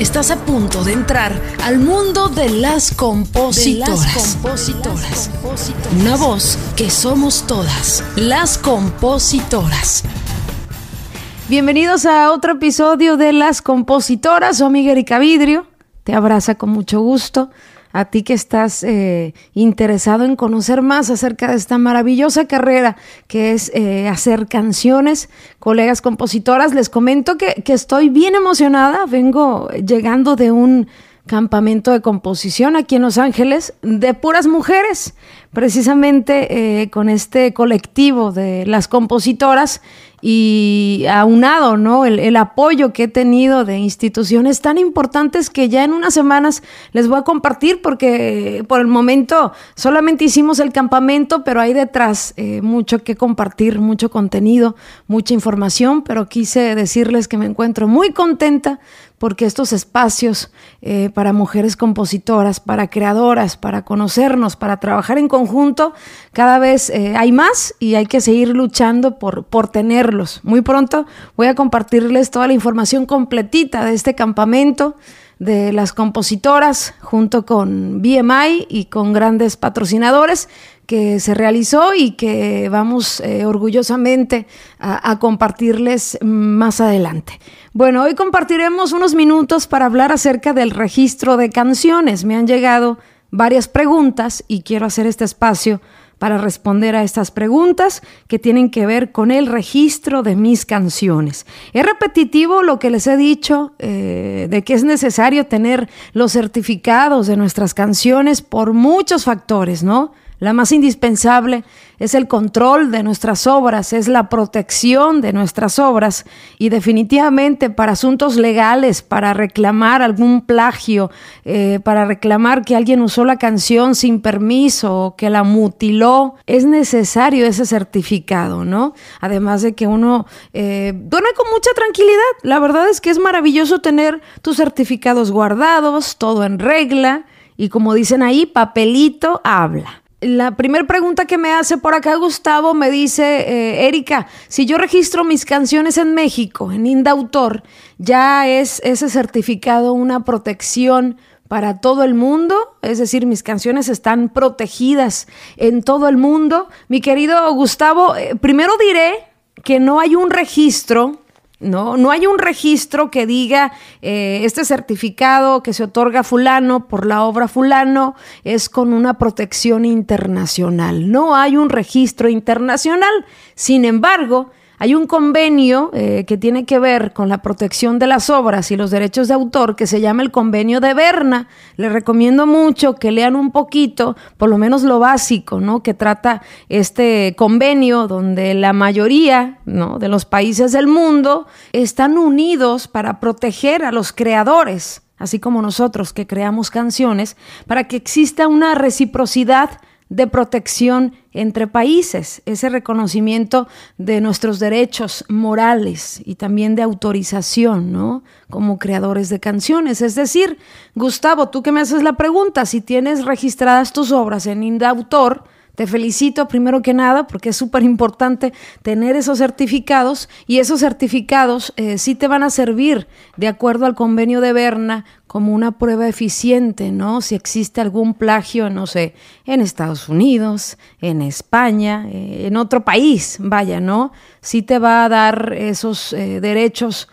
Estás a punto de entrar al mundo de las compositoras. Una voz que somos todas, las compositoras. Bienvenidos a otro episodio de Las Compositoras. Soy amiga Erika Vidrio. Te abraza con mucho gusto a ti que estás eh, interesado en conocer más acerca de esta maravillosa carrera que es eh, hacer canciones, colegas compositoras, les comento que, que estoy bien emocionada, vengo llegando de un campamento de composición aquí en Los Ángeles de puras mujeres, precisamente eh, con este colectivo de las compositoras y aunado, ¿no? El, apoyo que he tenido de instituciones tan importantes que ya en unas semanas les voy a compartir porque por el momento solamente hicimos el campamento, pero hay detrás eh, mucho que compartir, mucho contenido, mucha información, pero quise decirles que me encuentro muy contenta porque estos espacios eh, para mujeres compositoras, para creadoras, para conocernos, para trabajar en conjunto, cada vez eh, hay más y hay que seguir luchando por, por tenerlos. Muy pronto voy a compartirles toda la información completita de este campamento de las compositoras junto con BMI y con grandes patrocinadores que se realizó y que vamos eh, orgullosamente a, compartirles más adelante. Bueno, hoy compartiremos unos minutos para hablar acerca del registro de canciones. Me han llegado varias preguntas y quiero hacer este espacio para responder a estas preguntas que tienen que ver con el registro de mis canciones. Es repetitivo lo que les he dicho eh, de que es necesario tener los certificados de nuestras canciones por muchos factores, ¿no? La más indispensable es el control de nuestras obras, es la protección de nuestras obras y definitivamente para asuntos legales, para reclamar algún plagio, eh, para reclamar que alguien usó la canción sin permiso o que la mutiló, es necesario ese certificado, ¿no? Además de que uno eh, duerme con mucha tranquilidad. La verdad es que es maravilloso tener tus certificados guardados, todo en regla y como dicen ahí, papelito habla la primera pregunta que me hace por acá Gustavo me dice, eh, Erika, si yo registro mis canciones en México, en Indautor, ¿ya es ese certificado una protección para todo el mundo? Es decir, mis canciones están protegidas en todo el mundo. Mi querido Gustavo, eh, primero diré que no hay un registro ¿no? No hay un registro que diga eh, este certificado que se otorga fulano por la obra fulano es con una protección internacional. No hay un registro internacional. Sin embargo, hay un convenio eh, que tiene que ver con la protección de las obras y los derechos de autor que se llama el convenio de Berna. Les recomiendo mucho que lean un poquito, por lo menos lo básico, ¿no? Que trata este convenio donde la mayoría ¿no? de los países del mundo están unidos para proteger a los creadores, así como nosotros que creamos canciones, para que exista una reciprocidad de protección entre países, ese reconocimiento de nuestros derechos morales y también de autorización, ¿no? Como creadores de canciones. Es decir, Gustavo, tú que me haces la pregunta, si tienes registradas tus obras en Indautor, te felicito primero que nada porque es súper importante tener esos certificados y esos certificados eh, sí te van a servir de acuerdo al convenio de Berna como una prueba eficiente, ¿no? Si existe algún plagio, no sé, en Estados Unidos, en España, eh, en otro país, vaya, ¿no? Sí te va a dar esos eh, derechos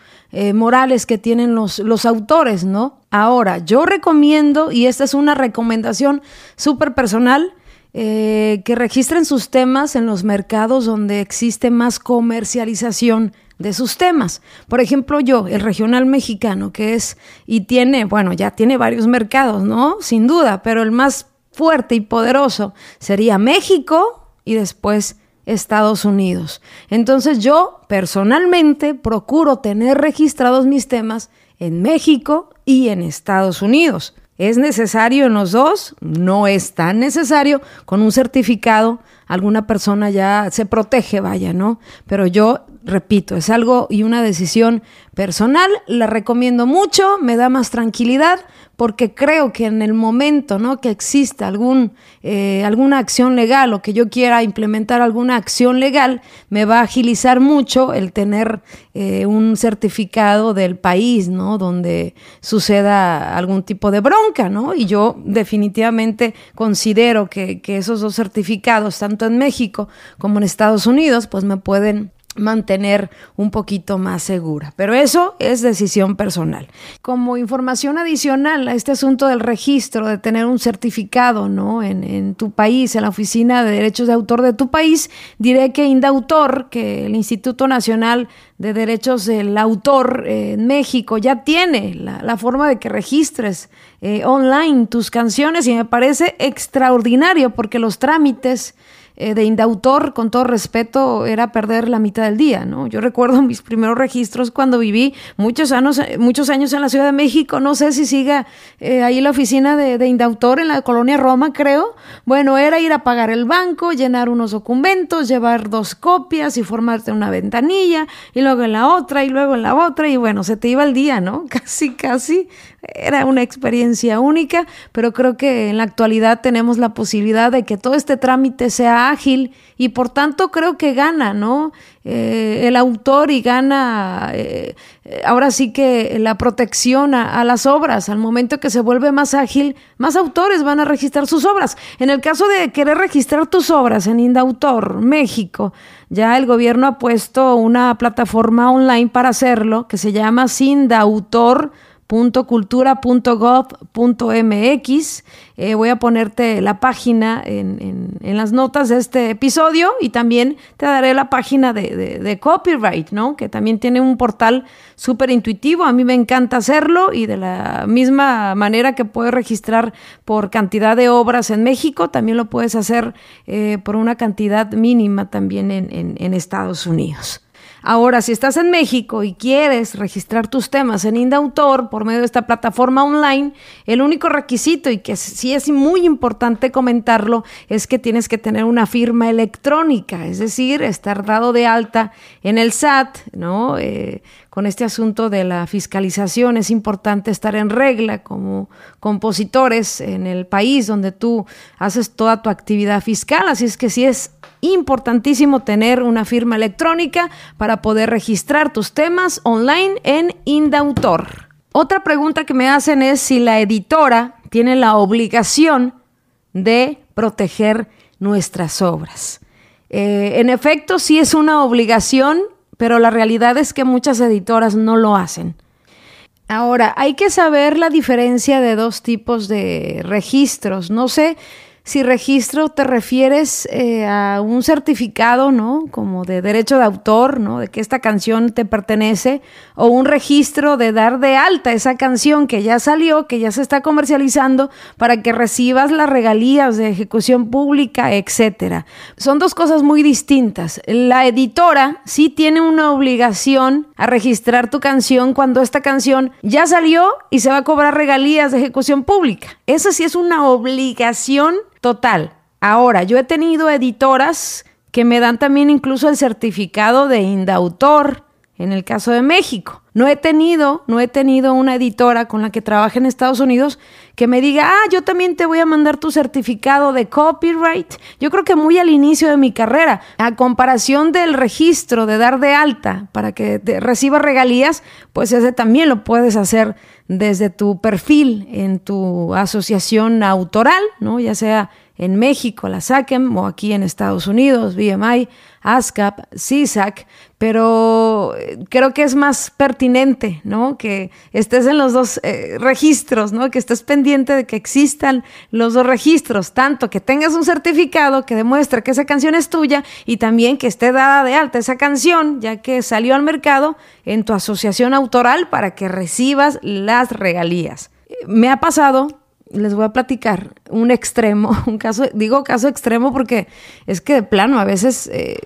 morales que tienen los, los autores, ¿no? Ahora, yo recomiendo, y esta es una recomendación súper personal, eh, que registren sus temas en los mercados donde existe más comercialización de sus temas. Por ejemplo, yo, el regional mexicano, que es y tiene, bueno, ya tiene varios mercados, ¿no? Sin duda, pero el más fuerte y poderoso sería México y después Estados Unidos. Entonces yo personalmente procuro tener registrados mis temas en México y en Estados Unidos. ¿Es necesario en los dos? No es tan necesario. Con un certificado alguna persona ya se protege, vaya, ¿no? Pero yo repito, es algo y una decisión personal, la recomiendo mucho, me da más tranquilidad porque creo que en el momento ¿no? que exista algún, eh, alguna acción legal o que yo quiera implementar alguna acción legal, me va a agilizar mucho el tener eh, un certificado del país, ¿no? Donde suceda algún tipo de bronca, ¿no? Y yo definitivamente considero que, que esos dos certificados, tanto en México como en Estados Unidos, pues me pueden mantener un poquito más segura. Pero eso es decisión personal. Como información adicional a este asunto del registro, de tener un certificado ¿no? en, en tu país, en la Oficina de Derechos de Autor de tu país, diré que Indautor, que el Instituto Nacional de Derechos del Autor en México ya tiene la, forma de que registres eh, online tus canciones y me parece extraordinario porque los trámites eh, de indautor, con todo respeto, era perder la mitad del día, ¿no? Yo recuerdo mis primeros registros cuando viví muchos años, muchos años en la Ciudad de México, no sé si siga eh, ahí la oficina de, de, indautor en la colonia Roma, creo. Bueno, era ir a pagar el banco, llenar unos documentos, llevar dos copias y formarte una ventanilla, y luego en la otra, y luego en la otra, y bueno, se te iba el día, ¿no? Casi, casi era una experiencia única, pero creo que en la actualidad tenemos la posibilidad de que todo este trámite sea ágil y por tanto creo que gana, ¿no? Eh, el autor y gana eh, ahora sí que la protección a, las obras. Al momento que se vuelve más ágil, más autores van a registrar sus obras. En el caso de querer registrar tus obras en Indautor, México, ya el gobierno ha puesto una plataforma online para hacerlo que se llama Sindautor cultura.gov.mx. Eh, voy a ponerte la página en, las notas de este episodio y también te daré la página de, copyright, ¿no? Que también tiene un portal súper intuitivo. A mí me encanta hacerlo y de la misma manera que puedes registrar por cantidad de obras en México, también lo puedes hacer eh, por una cantidad mínima también en Estados Unidos. Ahora, si estás en México y quieres registrar tus temas en Indautor por medio de esta plataforma online, el único requisito, y que sí es muy importante comentarlo, es que tienes que tener una firma electrónica, es decir, estar dado de alta en el SAT, ¿no? Eh, con este asunto de la fiscalización es importante estar en regla como compositores en el país donde tú haces toda tu actividad fiscal, así es que sí es importantísimo tener una firma electrónica para poder registrar tus temas online en Indautor. Otra pregunta que me hacen es si la editora tiene la obligación de proteger nuestras obras. Eh, en efecto, sí es una obligación, pero la realidad es que muchas editoras no lo hacen. Ahora, hay que saber la diferencia de dos tipos de registros. No sé si registro te refieres eh, a un certificado, ¿no? Como de derecho de autor, ¿no? De que esta canción te pertenece, o un registro de dar de alta esa canción que ya salió, que ya se está comercializando, para que recibas las regalías de ejecución pública, etcétera. Son dos cosas muy distintas. La editora sí tiene una obligación a registrar tu canción cuando esta canción ya salió y se va a cobrar regalías de ejecución pública. Esa sí es una obligación Total. Ahora, yo he tenido editoras que me dan también incluso el certificado de indautor en el caso de México. No he tenido, no he tenido una editora con la que trabaje en Estados Unidos que me diga, ah, yo también te voy a mandar tu certificado de copyright. Yo creo que muy al inicio de mi carrera, a comparación del registro de dar de alta para que te reciba regalías, pues ese también lo puedes hacer desde tu perfil en tu asociación autoral, ¿no? Ya sea en México, la SACEM, o aquí en Estados Unidos, BMI, ASCAP, CISAC, pero eh, creo que es más pertinente, ¿no? Que estés en los dos eh, registros, ¿no? Que estés pendiente de que existan los dos registros, tanto que tengas un certificado que demuestre que esa canción es tuya y también que esté dada de alta esa canción, ya que salió al mercado en tu asociación autoral para que recibas las regalías. Me ha pasado les voy a platicar un extremo, un caso, digo caso extremo porque es que de plano a veces eh,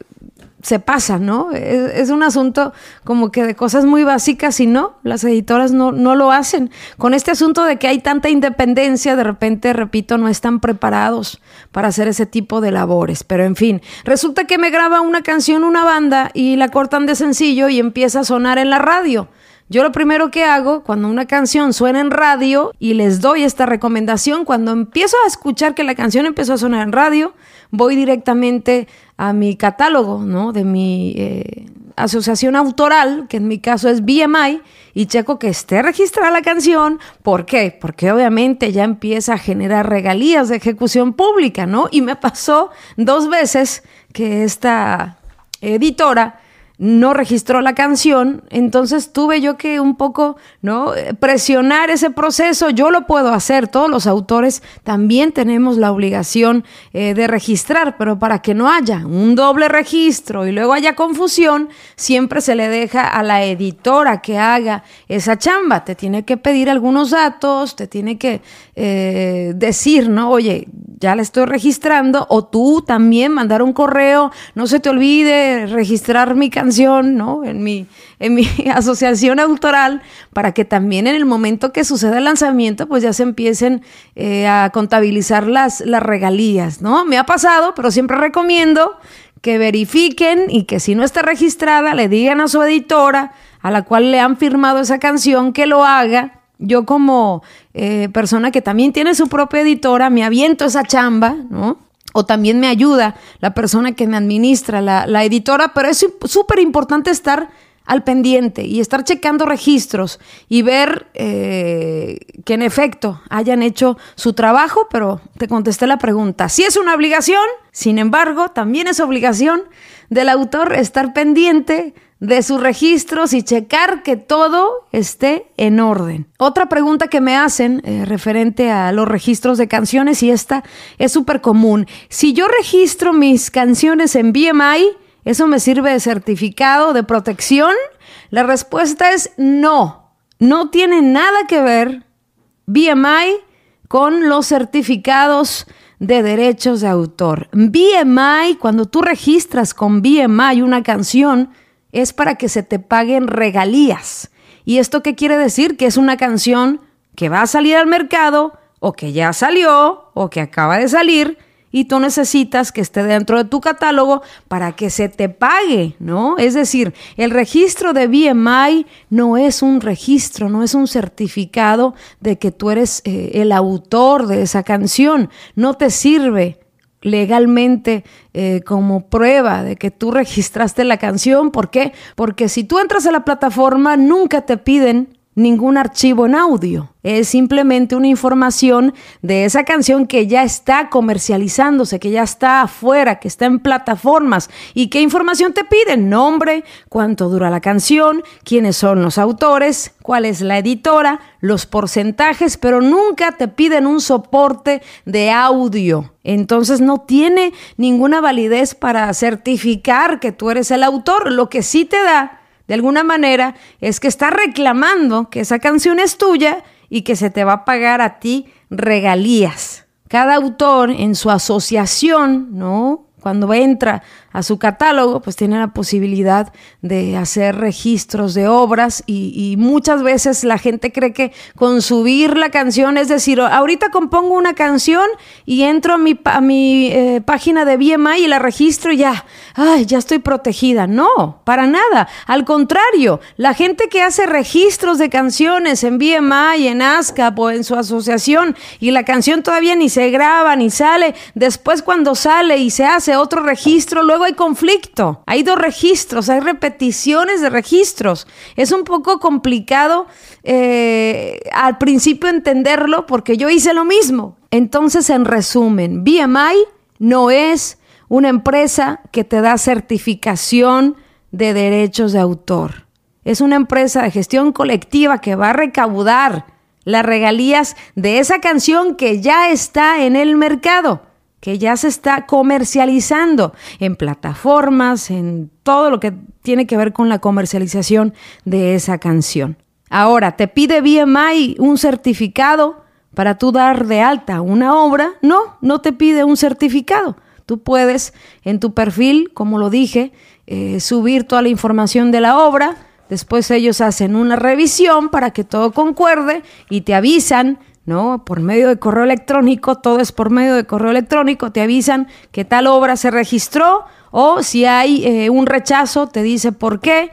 se pasa, ¿no? Es, un asunto como que de cosas muy básicas y no, las editoras no, no lo hacen. Con este asunto de que hay tanta independencia, de repente, repito, no están preparados para hacer ese tipo de labores. Pero en fin, resulta que me graba una canción una banda y la cortan de sencillo y empieza a sonar en la radio. Yo lo primero que hago cuando una canción suena en radio y les doy esta recomendación, cuando empiezo a escuchar que la canción empezó a sonar en radio, voy directamente a mi catálogo, ¿no? De mi eh, asociación autoral, que en mi caso es BMI, y checo que esté registrada la canción. ¿Por qué? Porque obviamente ya empieza a generar regalías de ejecución pública, ¿no? Y me pasó dos veces que esta editora no registró la canción, entonces tuve yo que un poco, ¿no? presionar ese proceso. Yo lo puedo hacer, todos los autores también tenemos la obligación eh, de registrar, pero para que no haya un doble registro y luego haya confusión, siempre se le deja a la editora que haga esa chamba. Te tiene que pedir algunos datos, te tiene que eh, decir, ¿no? Oye, ya la estoy registrando, o tú también mandar un correo, no se te olvide registrar mi canción, ¿no? En mi, en mi asociación autoral, para que también en el momento que suceda el lanzamiento, pues ya se empiecen eh, a contabilizar las, las regalías, ¿no? Me ha pasado, pero siempre recomiendo que verifiquen y que si no está registrada, le digan a su editora, a la cual le han firmado esa canción, que lo haga yo como eh, persona que también tiene su propia editora, me aviento esa chamba, ¿no? O también me ayuda la persona que me administra, la, editora, pero es súper importante estar al pendiente y estar checando registros y ver eh, que en efecto hayan hecho su trabajo, pero te contesté la pregunta. Si es una obligación, sin embargo, también es obligación del autor estar pendiente de sus registros y checar que todo esté en orden. Otra pregunta que me hacen eh, referente a los registros de canciones y esta es súper común. Si yo registro mis canciones en BMI, ¿eso me sirve de certificado de protección? La respuesta es no. No tiene nada que ver BMI con los certificados de derechos de autor. BMI, cuando tú registras con BMI una canción, es para que se te paguen regalías. ¿Y esto qué quiere decir? Que es una canción que va a salir al mercado o que ya salió o que acaba de salir y tú necesitas que esté dentro de tu catálogo para que se te pague, ¿no? Es decir, el registro de BMI no es un registro, no es un certificado de que tú eres eh, el autor de esa canción, no te sirve legalmente eh, como prueba de que tú registraste la canción. ¿Por qué? Porque si tú entras a la plataforma nunca te piden ningún archivo en audio. Es simplemente una información de esa canción que ya está comercializándose, que ya está afuera, que está en plataformas. ¿Y qué información te piden? Nombre, cuánto dura la canción, quiénes son los autores, cuál es la editora, los porcentajes, pero nunca te piden un soporte de audio. Entonces no tiene ninguna validez para certificar que tú eres el autor. Lo que sí te da de alguna manera es que está reclamando que esa canción es tuya y que se te va a pagar a ti regalías. Cada autor en su asociación, ¿no? Cuando entra a su catálogo, pues tiene la posibilidad de hacer registros de obras y, muchas veces la gente cree que con subir la canción, es decir, ahorita compongo una canción y entro a mi, a mi eh, página de BMI y la registro y ya, ay, ya estoy protegida. No, para nada. Al contrario, la gente que hace registros de canciones en BMI, en ASCAP o en su asociación y la canción todavía ni se graba ni sale, después cuando sale y se hace otro registro, luego hay conflicto. Hay dos registros, hay repeticiones de registros. Es un poco complicado eh, al principio entenderlo porque yo hice lo mismo. Entonces, en resumen, BMI no es una empresa que te da certificación de derechos de autor. Es una empresa de gestión colectiva que va a recaudar las regalías de esa canción que ya está en el mercado que ya se está comercializando en plataformas, en todo lo que tiene que ver con la comercialización de esa canción. Ahora, ¿te pide BMI un certificado para tú dar de alta una obra? No, no te pide un certificado. Tú puedes en tu perfil, como lo dije, eh, subir toda la información de la obra. Después ellos hacen una revisión para que todo concuerde y te avisan, ¿no? Por medio de correo electrónico, todo es por medio de correo electrónico, te avisan que tal obra se registró o si hay eh, un rechazo, te dice por qué.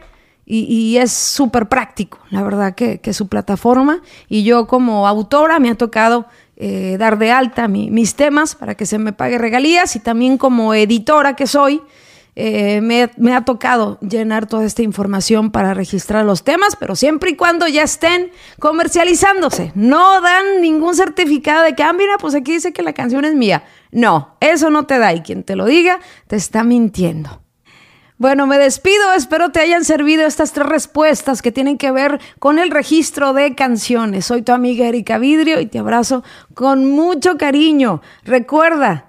Y, es súper práctico, la verdad, que, su plataforma. Y yo como autora me ha tocado eh, dar de alta mis temas para que se me pague regalías y también como editora que soy, eh, me, ha tocado llenar toda esta información para registrar los temas, pero siempre y cuando ya estén comercializándose. No dan ningún certificado de que, ah, mira, pues aquí dice que la canción es mía. No, eso no te da y quien te lo diga te está mintiendo. Bueno, me despido, espero te hayan servido estas tres respuestas que tienen que ver con el registro de canciones. Soy tu amiga Erika Vidrio y te abrazo con mucho cariño. Recuerda,